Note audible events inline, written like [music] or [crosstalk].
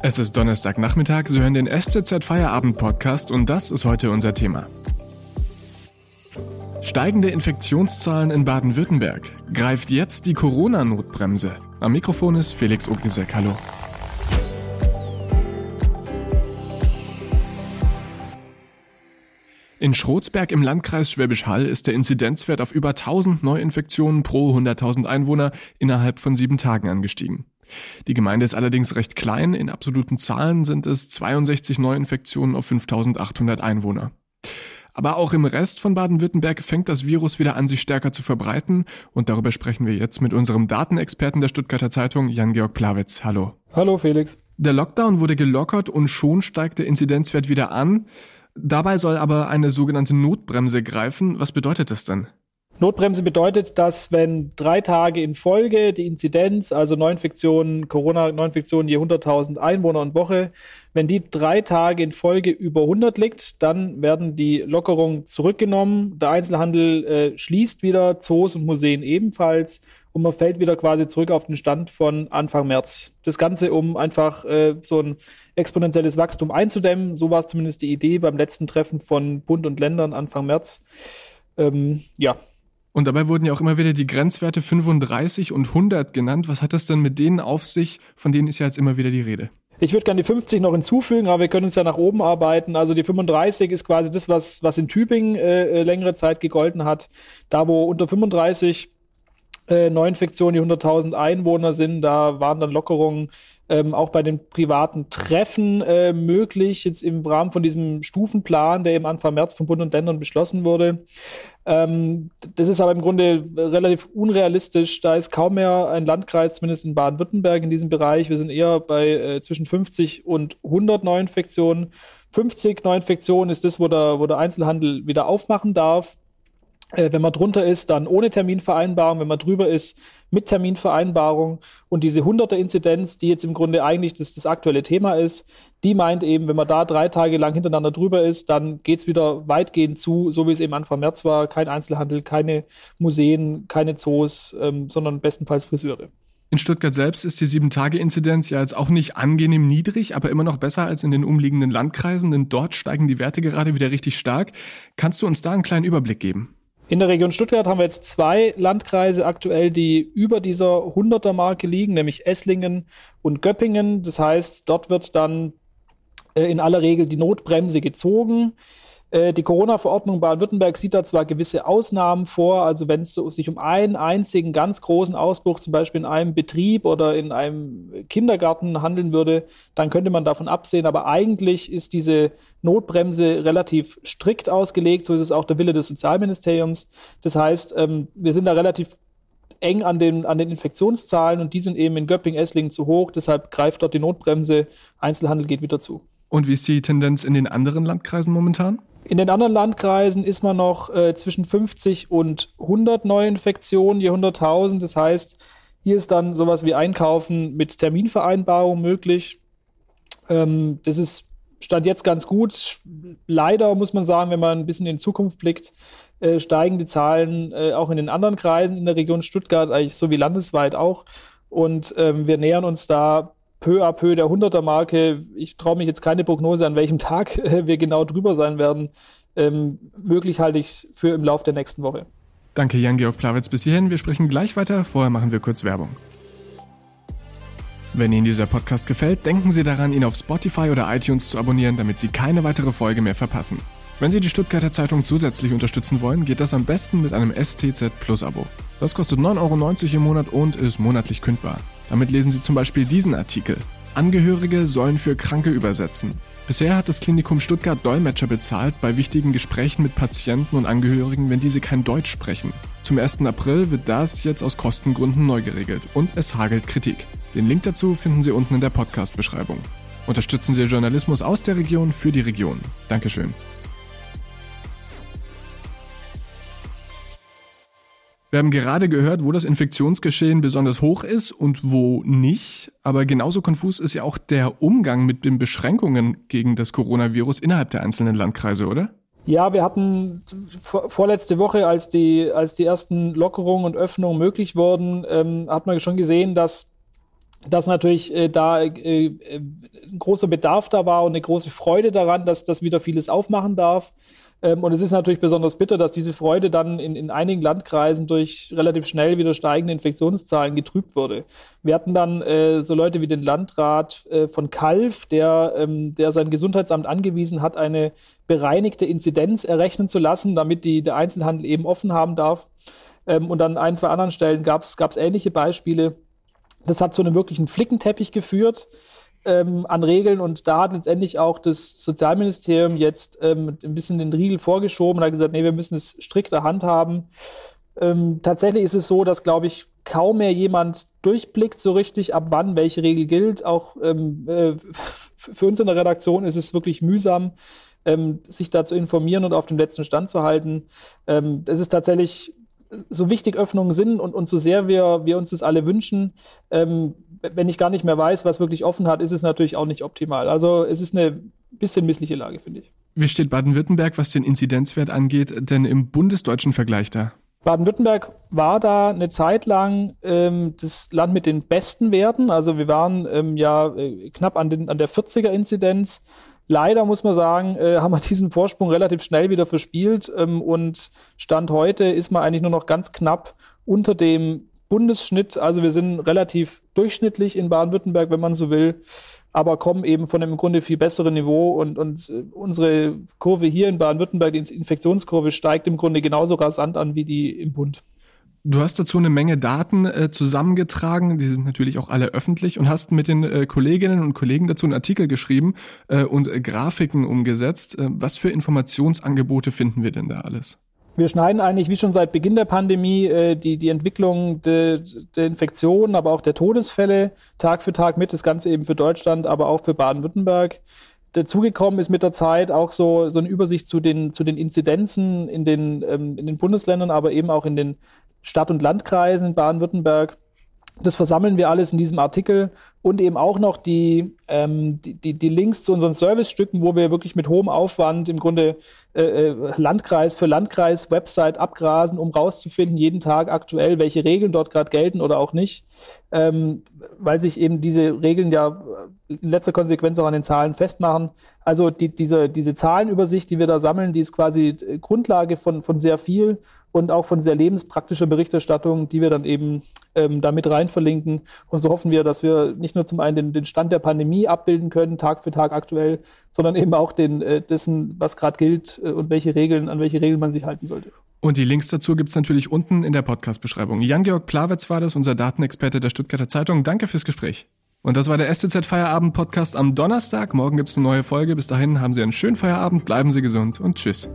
Es ist Donnerstagnachmittag, Sie hören den STZ Feierabend Podcast und das ist heute unser Thema. Steigende Infektionszahlen in Baden-Württemberg. Greift jetzt die Corona-Notbremse. Am Mikrofon ist Felix Ognisek. Hallo. In Schrotsberg im Landkreis Schwäbisch Hall ist der Inzidenzwert auf über 1000 Neuinfektionen pro 100.000 Einwohner innerhalb von sieben Tagen angestiegen. Die Gemeinde ist allerdings recht klein. In absoluten Zahlen sind es 62 Neuinfektionen auf 5800 Einwohner. Aber auch im Rest von Baden-Württemberg fängt das Virus wieder an, sich stärker zu verbreiten. Und darüber sprechen wir jetzt mit unserem Datenexperten der Stuttgarter Zeitung, Jan-Georg Plawitz. Hallo. Hallo, Felix. Der Lockdown wurde gelockert und schon steigt der Inzidenzwert wieder an. Dabei soll aber eine sogenannte Notbremse greifen. Was bedeutet das denn? Notbremse bedeutet, dass wenn drei Tage in Folge die Inzidenz, also Neuinfektionen, Corona-Neuinfektionen je 100.000 Einwohner und Woche, wenn die drei Tage in Folge über 100 liegt, dann werden die Lockerungen zurückgenommen. Der Einzelhandel äh, schließt wieder, Zoos und Museen ebenfalls und man fällt wieder quasi zurück auf den Stand von Anfang März. Das Ganze, um einfach äh, so ein exponentielles Wachstum einzudämmen. So war es zumindest die Idee beim letzten Treffen von Bund und Ländern Anfang März. Ähm, ja, und dabei wurden ja auch immer wieder die Grenzwerte 35 und 100 genannt. Was hat das denn mit denen auf sich? Von denen ist ja jetzt immer wieder die Rede. Ich würde gerne die 50 noch hinzufügen, aber wir können uns ja nach oben arbeiten. Also die 35 ist quasi das, was, was in Tübingen äh, äh längere Zeit gegolten hat. Da, wo unter 35 äh, Neuinfektionen die 100.000 Einwohner sind, da waren dann Lockerungen ähm, auch bei den privaten Treffen äh, möglich, jetzt im Rahmen von diesem Stufenplan, der eben Anfang März von Bund und Ländern beschlossen wurde. Ähm, das ist aber im Grunde relativ unrealistisch. Da ist kaum mehr ein Landkreis, zumindest in Baden-Württemberg, in diesem Bereich. Wir sind eher bei äh, zwischen 50 und 100 Neuinfektionen. 50 Neuinfektionen ist das, wo der, wo der Einzelhandel wieder aufmachen darf. Äh, wenn man drunter ist, dann ohne Terminvereinbarung. Wenn man drüber ist, mit Terminvereinbarung. Und diese 100er Inzidenz, die jetzt im Grunde eigentlich das, das aktuelle Thema ist, die meint eben, wenn man da drei Tage lang hintereinander drüber ist, dann geht's wieder weitgehend zu, so wie es eben Anfang März war. Kein Einzelhandel, keine Museen, keine Zoos, ähm, sondern bestenfalls Friseure. In Stuttgart selbst ist die 7-Tage-Inzidenz ja jetzt auch nicht angenehm niedrig, aber immer noch besser als in den umliegenden Landkreisen, denn dort steigen die Werte gerade wieder richtig stark. Kannst du uns da einen kleinen Überblick geben? In der Region Stuttgart haben wir jetzt zwei Landkreise aktuell, die über dieser 100er Marke liegen, nämlich Esslingen und Göppingen. Das heißt, dort wird dann äh, in aller Regel die Notbremse gezogen. Äh, die Corona-Verordnung Baden-Württemberg sieht da zwar gewisse Ausnahmen vor, also wenn es sich um einen einzigen ganz großen Ausbruch, zum Beispiel in einem Betrieb oder in einem Kindergarten handeln würde, dann könnte man davon absehen. Aber eigentlich ist diese Notbremse relativ strikt ausgelegt. So ist es auch der Wille des Sozialministeriums. Das heißt, ähm, wir sind da relativ eng an den, an den Infektionszahlen und die sind eben in Göpping-Esslingen zu hoch. Deshalb greift dort die Notbremse. Einzelhandel geht wieder zu. Und wie ist die Tendenz in den anderen Landkreisen momentan? In den anderen Landkreisen ist man noch äh, zwischen 50 und 100 Neuinfektionen je 100.000. Das heißt, hier ist dann sowas wie Einkaufen mit Terminvereinbarung möglich. Ähm, das ist Stand jetzt ganz gut. Leider muss man sagen, wenn man ein bisschen in Zukunft blickt, äh, steigen die Zahlen äh, auch in den anderen Kreisen in der Region Stuttgart, eigentlich so wie landesweit auch. Und ähm, wir nähern uns da peu à peu der 100er Marke. Ich traue mich jetzt keine Prognose, an welchem Tag äh, wir genau drüber sein werden. Ähm, möglich halte ich für im Laufe der nächsten Woche. Danke, Jan-Georg Plawitz. Bis hierhin. Wir sprechen gleich weiter. Vorher machen wir kurz Werbung. Wenn Ihnen dieser Podcast gefällt, denken Sie daran, ihn auf Spotify oder iTunes zu abonnieren, damit Sie keine weitere Folge mehr verpassen. Wenn Sie die Stuttgarter Zeitung zusätzlich unterstützen wollen, geht das am besten mit einem STZ Plus Abo. Das kostet 9,90 Euro im Monat und ist monatlich kündbar. Damit lesen Sie zum Beispiel diesen Artikel. Angehörige sollen für Kranke übersetzen. Bisher hat das Klinikum Stuttgart Dolmetscher bezahlt bei wichtigen Gesprächen mit Patienten und Angehörigen, wenn diese kein Deutsch sprechen. Zum 1. April wird das jetzt aus Kostengründen neu geregelt und es hagelt Kritik. Den Link dazu finden Sie unten in der Podcast-Beschreibung. Unterstützen Sie Journalismus aus der Region für die Region. Dankeschön. Wir haben gerade gehört, wo das Infektionsgeschehen besonders hoch ist und wo nicht. Aber genauso konfus ist ja auch der Umgang mit den Beschränkungen gegen das Coronavirus innerhalb der einzelnen Landkreise, oder? Ja, wir hatten vorletzte Woche, als die, als die ersten Lockerungen und Öffnungen möglich wurden, ähm, hat man schon gesehen, dass dass natürlich äh, da äh, äh, ein großer Bedarf da war und eine große Freude daran, dass das wieder vieles aufmachen darf. Ähm, und es ist natürlich besonders bitter, dass diese Freude dann in, in einigen Landkreisen durch relativ schnell wieder steigende Infektionszahlen getrübt wurde. Wir hatten dann äh, so Leute wie den Landrat äh, von Kalf, der, ähm, der sein Gesundheitsamt angewiesen hat, eine bereinigte Inzidenz errechnen zu lassen, damit die, der Einzelhandel eben offen haben darf. Ähm, und an ein, zwei anderen Stellen gab es ähnliche Beispiele. Das hat zu einem wirklichen Flickenteppich geführt ähm, an Regeln und da hat letztendlich auch das Sozialministerium jetzt ähm, ein bisschen den Riegel vorgeschoben und hat gesagt, nee, wir müssen es strikter handhaben. Ähm, tatsächlich ist es so, dass, glaube ich, kaum mehr jemand durchblickt so richtig, ab wann welche Regel gilt. Auch ähm, äh, für uns in der Redaktion ist es wirklich mühsam, ähm, sich da zu informieren und auf dem letzten Stand zu halten. Ähm, es ist tatsächlich so wichtig Öffnungen sind und, und so sehr wir, wir uns das alle wünschen, ähm, wenn ich gar nicht mehr weiß, was wirklich offen hat, ist es natürlich auch nicht optimal. Also es ist eine bisschen missliche Lage, finde ich. Wie steht Baden-Württemberg, was den Inzidenzwert angeht, denn im bundesdeutschen Vergleich da? Baden-Württemberg war da eine Zeit lang ähm, das Land mit den besten Werten. Also wir waren ähm, ja äh, knapp an, den, an der 40er-Inzidenz. Leider muss man sagen, äh, haben wir [laughs] diesen Vorsprung relativ schnell wieder verspielt ähm, und Stand heute ist man eigentlich nur noch ganz knapp unter dem Bundesschnitt. Also wir sind relativ durchschnittlich in Baden-Württemberg, wenn man so will, aber kommen eben von einem im Grunde viel besseren Niveau und, und äh, unsere Kurve hier in Baden-Württemberg, die Infektionskurve, steigt im Grunde genauso rasant an wie die im Bund. Du hast dazu eine Menge Daten äh, zusammengetragen, die sind natürlich auch alle öffentlich und hast mit den äh, Kolleginnen und Kollegen dazu einen Artikel geschrieben äh, und äh, Grafiken umgesetzt. Äh, was für Informationsangebote finden wir denn da alles? wir schneiden eigentlich wie schon seit Beginn der Pandemie äh, die, die Entwicklung der de Infektionen, aber auch der Todesfälle Tag für Tag mit. Das Ganze eben für Deutschland, aber auch für Baden-Württemberg. Dazugekommen ist mit der Zeit auch so, so eine Übersicht zu den, zu den Inzidenzen in den, ähm, in den Bundesländern, aber eben auch in den Stadt- und Landkreisen in Baden-Württemberg. Das versammeln wir alles in diesem Artikel und eben auch noch die, ähm, die, die, die Links zu unseren Servicestücken, wo wir wirklich mit hohem Aufwand im Grunde äh, äh, Landkreis für Landkreis Website abgrasen, um rauszufinden, jeden Tag aktuell, welche Regeln dort gerade gelten oder auch nicht, ähm, weil sich eben diese Regeln ja in letzter Konsequenz auch an den Zahlen festmachen. Also die, diese, diese Zahlenübersicht, die wir da sammeln, die ist quasi Grundlage von, von sehr viel und auch von sehr lebenspraktischer Berichterstattung, die wir dann eben ähm, da mit rein verlinken. Und so hoffen wir, dass wir nicht nur zum einen den, den Stand der Pandemie abbilden können, Tag für Tag aktuell, sondern eben auch den äh, dessen, was gerade gilt äh, und welche Regeln, an welche Regeln man sich halten sollte. Und die Links dazu gibt's natürlich unten in der Podcast-Beschreibung. Jan-Georg Plawetz war das, unser Datenexperte der Stuttgarter Zeitung. Danke fürs Gespräch. Und das war der STZ Feierabend Podcast am Donnerstag. Morgen gibt's eine neue Folge. Bis dahin haben Sie einen schönen Feierabend, bleiben Sie gesund und tschüss.